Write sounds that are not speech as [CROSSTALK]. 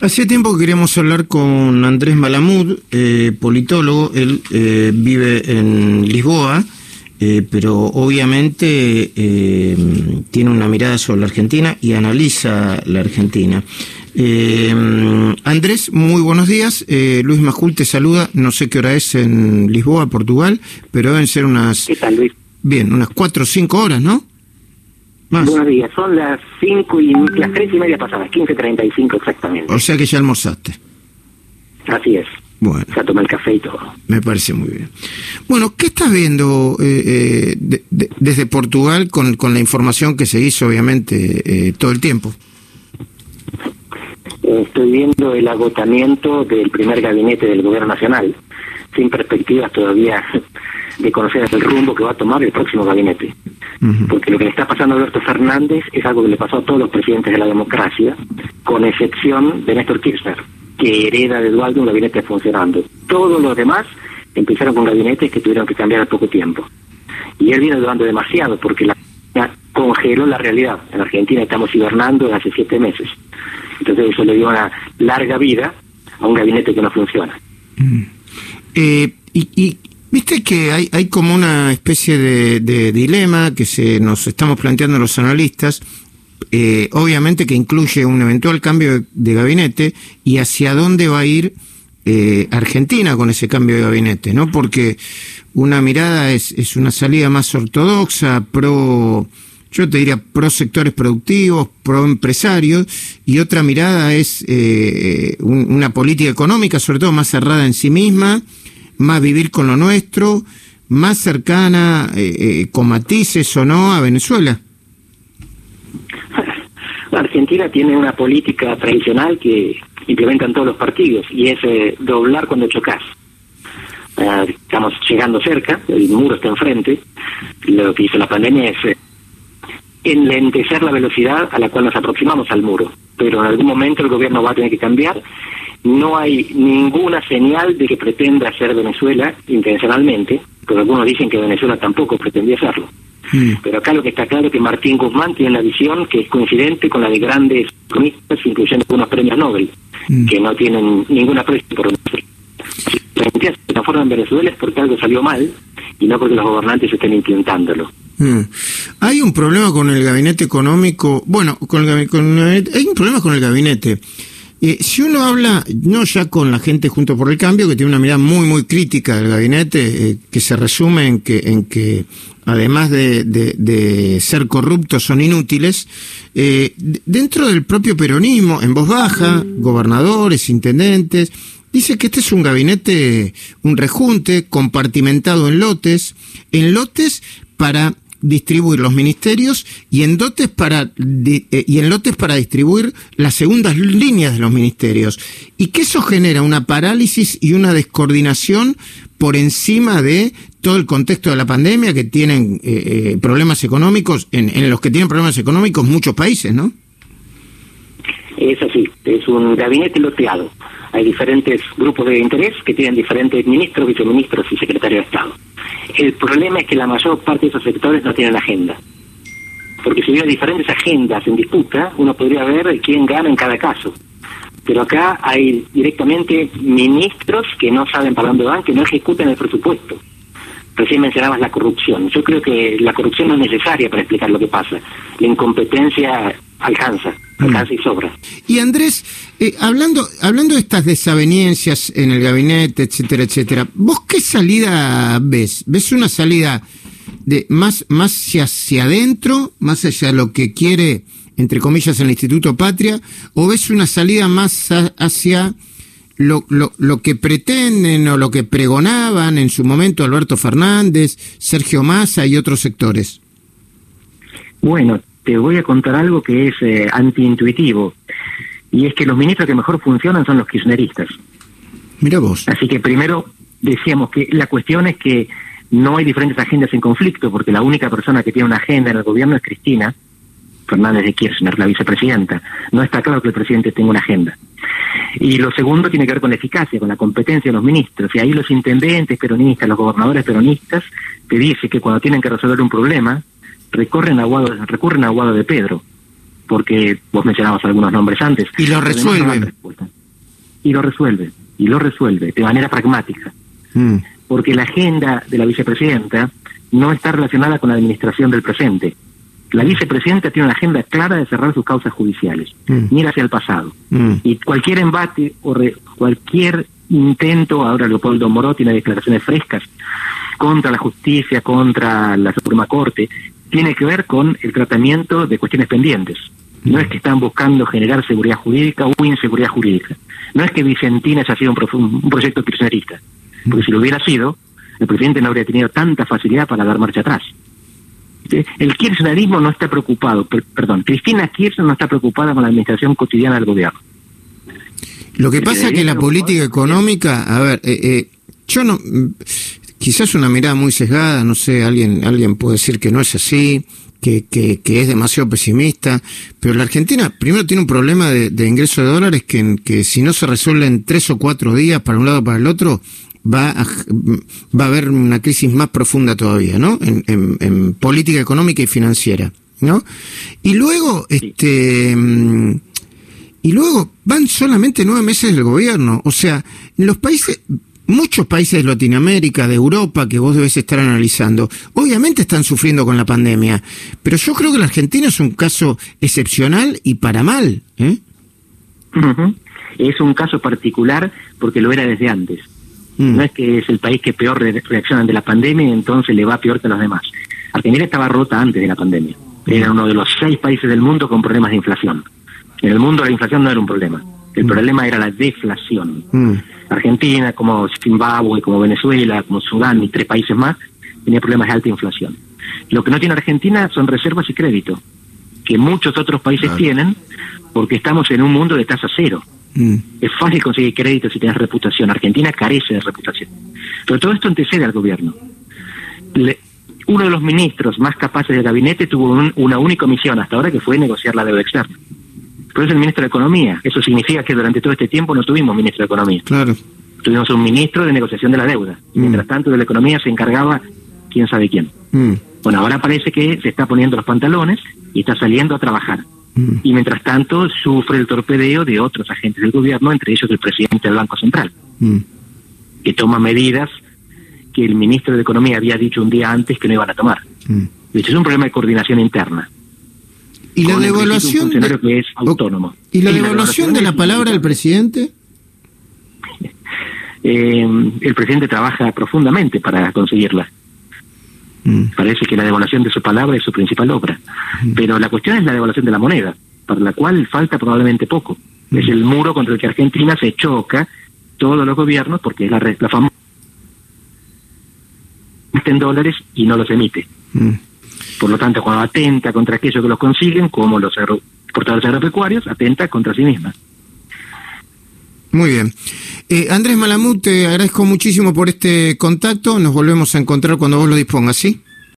Hace tiempo que queríamos hablar con Andrés Malamud, eh, politólogo. Él eh, vive en Lisboa, eh, pero obviamente tiene una mirada sobre la Argentina y analiza la Argentina. Andrés, muy buenos días. Luis Majul te saluda. No sé qué hora es en Lisboa, Portugal, pero deben ser unas. ¿Qué tal, Luis? Bien, unas cuatro o cinco horas, ¿no? Buenos días, son las cinco y las tres y media pasadas, 15.35 exactamente. O sea que ya almorzaste. Así es. Bueno. Ya tomé el café y todo. Me parece muy bien. Bueno, ¿qué estás viendo eh, eh, desde Portugal con, con, la información que se hizo, obviamente, eh, todo el tiempo? Estoy viendo el agotamiento del primer gabinete del Gobierno Nacional, sin perspectivas todavía [LAUGHS] de conocer el rumbo que va a tomar el próximo gabinete. Porque lo que le está pasando a Alberto Fernández es algo que le pasó a todos los presidentes de la democracia, con excepción de Néstor Kirchner, que hereda de Eduardo un gabinete funcionando. Todos los demás empezaron con gabinetes que tuvieron que cambiar al poco tiempo. Y él viene durando demasiado porque la congeló la realidad. En Argentina estamos hibernando desde hace siete meses. Entonces eso le dio una larga vida a un gabinete que no funciona. Eh, y, y Viste que hay, hay como una especie de, dilema que se nos estamos planteando los analistas, eh, obviamente que incluye un eventual cambio de, gabinete y hacia dónde va a ir eh, Argentina con ese cambio de gabinete, ¿no? Porque una mirada es, es una salida más ortodoxa, pro, yo te diría, pro sectores productivos, pro empresarios, y otra mirada es eh, una política económica, sobre todo más cerrada en sí misma, más vivir con lo nuestro, más cercana, eh, eh, con matices o no, a Venezuela? Argentina tiene una política tradicional que implementan todos los partidos y es eh, doblar cuando chocas. estamos llegando cerca, el muro está enfrente. Lo que hizo la pandemia es enlentecer la velocidad a la cual nos aproximamos al muro. Pero en algún momento el gobierno va a tener que cambiar no hay ninguna señal de que pretenda hacer Venezuela intencionalmente, porque algunos dicen que Venezuela tampoco pretendía hacerlo. Mm. Pero acá lo que está claro es que Martín Guzmán tiene una visión que es coincidente con la de grandes economistas, incluyendo algunos premios Nobel, mm. que no tienen ninguna aprecio por Venezuela. Si la gente se transforma en Venezuela es porque algo salió mal y no porque los gobernantes estén intentándolo. Mm. Hay un problema con el gabinete económico, bueno, con el, con el, hay un problema con el gabinete. Si uno habla, no ya con la gente junto por el cambio, que tiene una mirada muy, muy crítica del gabinete, eh, que se resume en que, en que además de, ser corruptos, son inútiles, eh, dentro del propio peronismo, en voz baja, gobernadores, intendentes, dice que este es un gabinete, un rejunte compartimentado en lotes, en lotes para distribuir los ministerios y en dotes para eh, y en lotes para distribuir las segundas líneas de los ministerios y que eso genera una parálisis y una descoordinación por encima de todo el contexto de la pandemia que tienen eh, eh, problemas económicos en, en los que tienen problemas económicos muchos países, ¿no? Es así, es un gabinete loteado. Hay diferentes grupos de interés que tienen diferentes ministros, viceministros y secretarios de Estado. El problema es que la mayor parte de esos sectores no tienen agenda. Porque si hubiera diferentes agendas en disputa, uno podría ver quién gana en cada caso. Pero acá hay directamente ministros que no saben para dónde van, que no ejecutan el presupuesto. Recién mencionabas la corrupción. Yo creo que la corrupción no es necesaria para explicar lo que pasa. La incompetencia alcanza, mm. y sobra. Y Andrés, eh, hablando, hablando de estas desavenencias en el gabinete, etcétera, etcétera, ¿vos qué salida ves? ¿Ves una salida de más, más hacia adentro, más hacia lo que quiere, entre comillas, el Instituto Patria, o ves una salida más hacia lo, lo, lo que pretenden o lo que pregonaban en su momento Alberto Fernández, Sergio Massa y otros sectores? Bueno, te voy a contar algo que es eh, antiintuitivo, y es que los ministros que mejor funcionan son los kirchneristas. Mira vos. Así que primero decíamos que la cuestión es que no hay diferentes agendas en conflicto, porque la única persona que tiene una agenda en el gobierno es Cristina Fernández de Kirchner, la vicepresidenta. No está claro que el presidente tenga una agenda. Y lo segundo tiene que ver con la eficacia, con la competencia de los ministros. Y ahí los intendentes peronistas, los gobernadores peronistas, te dicen que cuando tienen que resolver un problema, recorren Aguado, recurren a Aguado de Pedro, porque vos mencionabas algunos nombres antes. Y lo resuelven. y lo resuelve, y lo resuelve de manera pragmática. Mm. Porque la agenda de la vicepresidenta no está relacionada con la administración del presente. La vicepresidenta tiene una agenda clara de cerrar sus causas judiciales, Mm. mira hacia el pasado. Mm. Y cualquier embate o re- cualquier intento, ahora Leopoldo Moró tiene declaraciones frescas contra la justicia, contra la Suprema Corte, tiene que ver con el tratamiento de cuestiones pendientes. No es que están buscando generar seguridad jurídica o inseguridad jurídica. No es que Vicentina haya sido un, un proyecto kirchnerista. Porque si lo hubiera sido, el presidente no habría tenido tanta facilidad para dar marcha atrás. El kirchnerismo no está preocupado, per- perdón, Cristina Kirchner no está preocupada con la administración cotidiana del gobierno. Lo que pasa es que la política económica, a ver, eh, eh, yo no, quizás una mirada muy sesgada, no sé, alguien, alguien puede decir que no es así, que, que, que es demasiado pesimista, pero la Argentina primero tiene un problema de, de ingreso de dólares que, que si no se resuelve en tres o cuatro días para un lado o para el otro, va a, va a haber una crisis más profunda todavía, ¿no? En, en- en política económica y financiera, ¿no? Y luego, este, mm, y luego van solamente nueve meses del gobierno. O sea, los países, muchos países de Latinoamérica, de Europa, que vos debes estar analizando, obviamente están sufriendo con la pandemia. Pero yo creo que la Argentina es un caso excepcional y para mal. ¿eh? Es un caso particular porque lo era desde antes. Mm. No es que es el país que peor re- reacciona ante la pandemia y entonces le va peor que a los demás. Argentina estaba rota antes de la pandemia. Era uno de los seis países del mundo con problemas de inflación. En el mundo la inflación no era un problema. El problema era la deflación. Mm. Argentina, como Zimbabue, como Venezuela, como Sudán y tres países más, tenía problemas de alta inflación. Lo que no tiene Argentina son reservas y crédito, que muchos otros países Claro. tienen porque estamos en un mundo de tasa cero. Mm. Es fácil conseguir crédito si tienes reputación. Argentina carece de reputación. Pero todo esto antecede al gobierno. Le- uno de los ministros más capaces del gabinete tuvo un- una única misión hasta ahora que fue negociar la deuda externa. Pero es el ministro de Economía. Eso significa que durante todo este tiempo no tuvimos ministro de Economía. Claro. Tuvimos un ministro de negociación de la deuda. Y Mm. mientras tanto de la economía se encargaba quién sabe quién. Mm. Bueno, ahora parece que se está poniendo los pantalones y está saliendo a trabajar. Mm. Y mientras tanto sufre el torpedeo de otros agentes del gobierno, entre ellos el presidente del Banco Central, Mm. que toma medidas que el ministro de Economía había dicho un día antes que no iban a tomar. Es un problema de coordinación interna. ¿Y la devaluación? Un funcionario de- que es autónomo. ¿Y la devaluación de la palabra del presidente? [LAUGHS] Eh, el presidente trabaja profundamente para conseguirla. Mm. Parece que la devaluación de su palabra es su principal obra. Pero la cuestión es la devaluación de la moneda, para la cual falta probablemente poco. Es el muro contra el que Argentina se choca todos los gobiernos porque es la, la famosa en dólares y no los emite. Por lo tanto, cuando atenta contra aquellos que los consiguen, como los portadores agropecuarios, atenta contra sí misma. Muy bien. Eh, Andrés Malamud, te agradezco muchísimo por este contacto. Nos volvemos a encontrar cuando vos lo dispongas, ¿sí?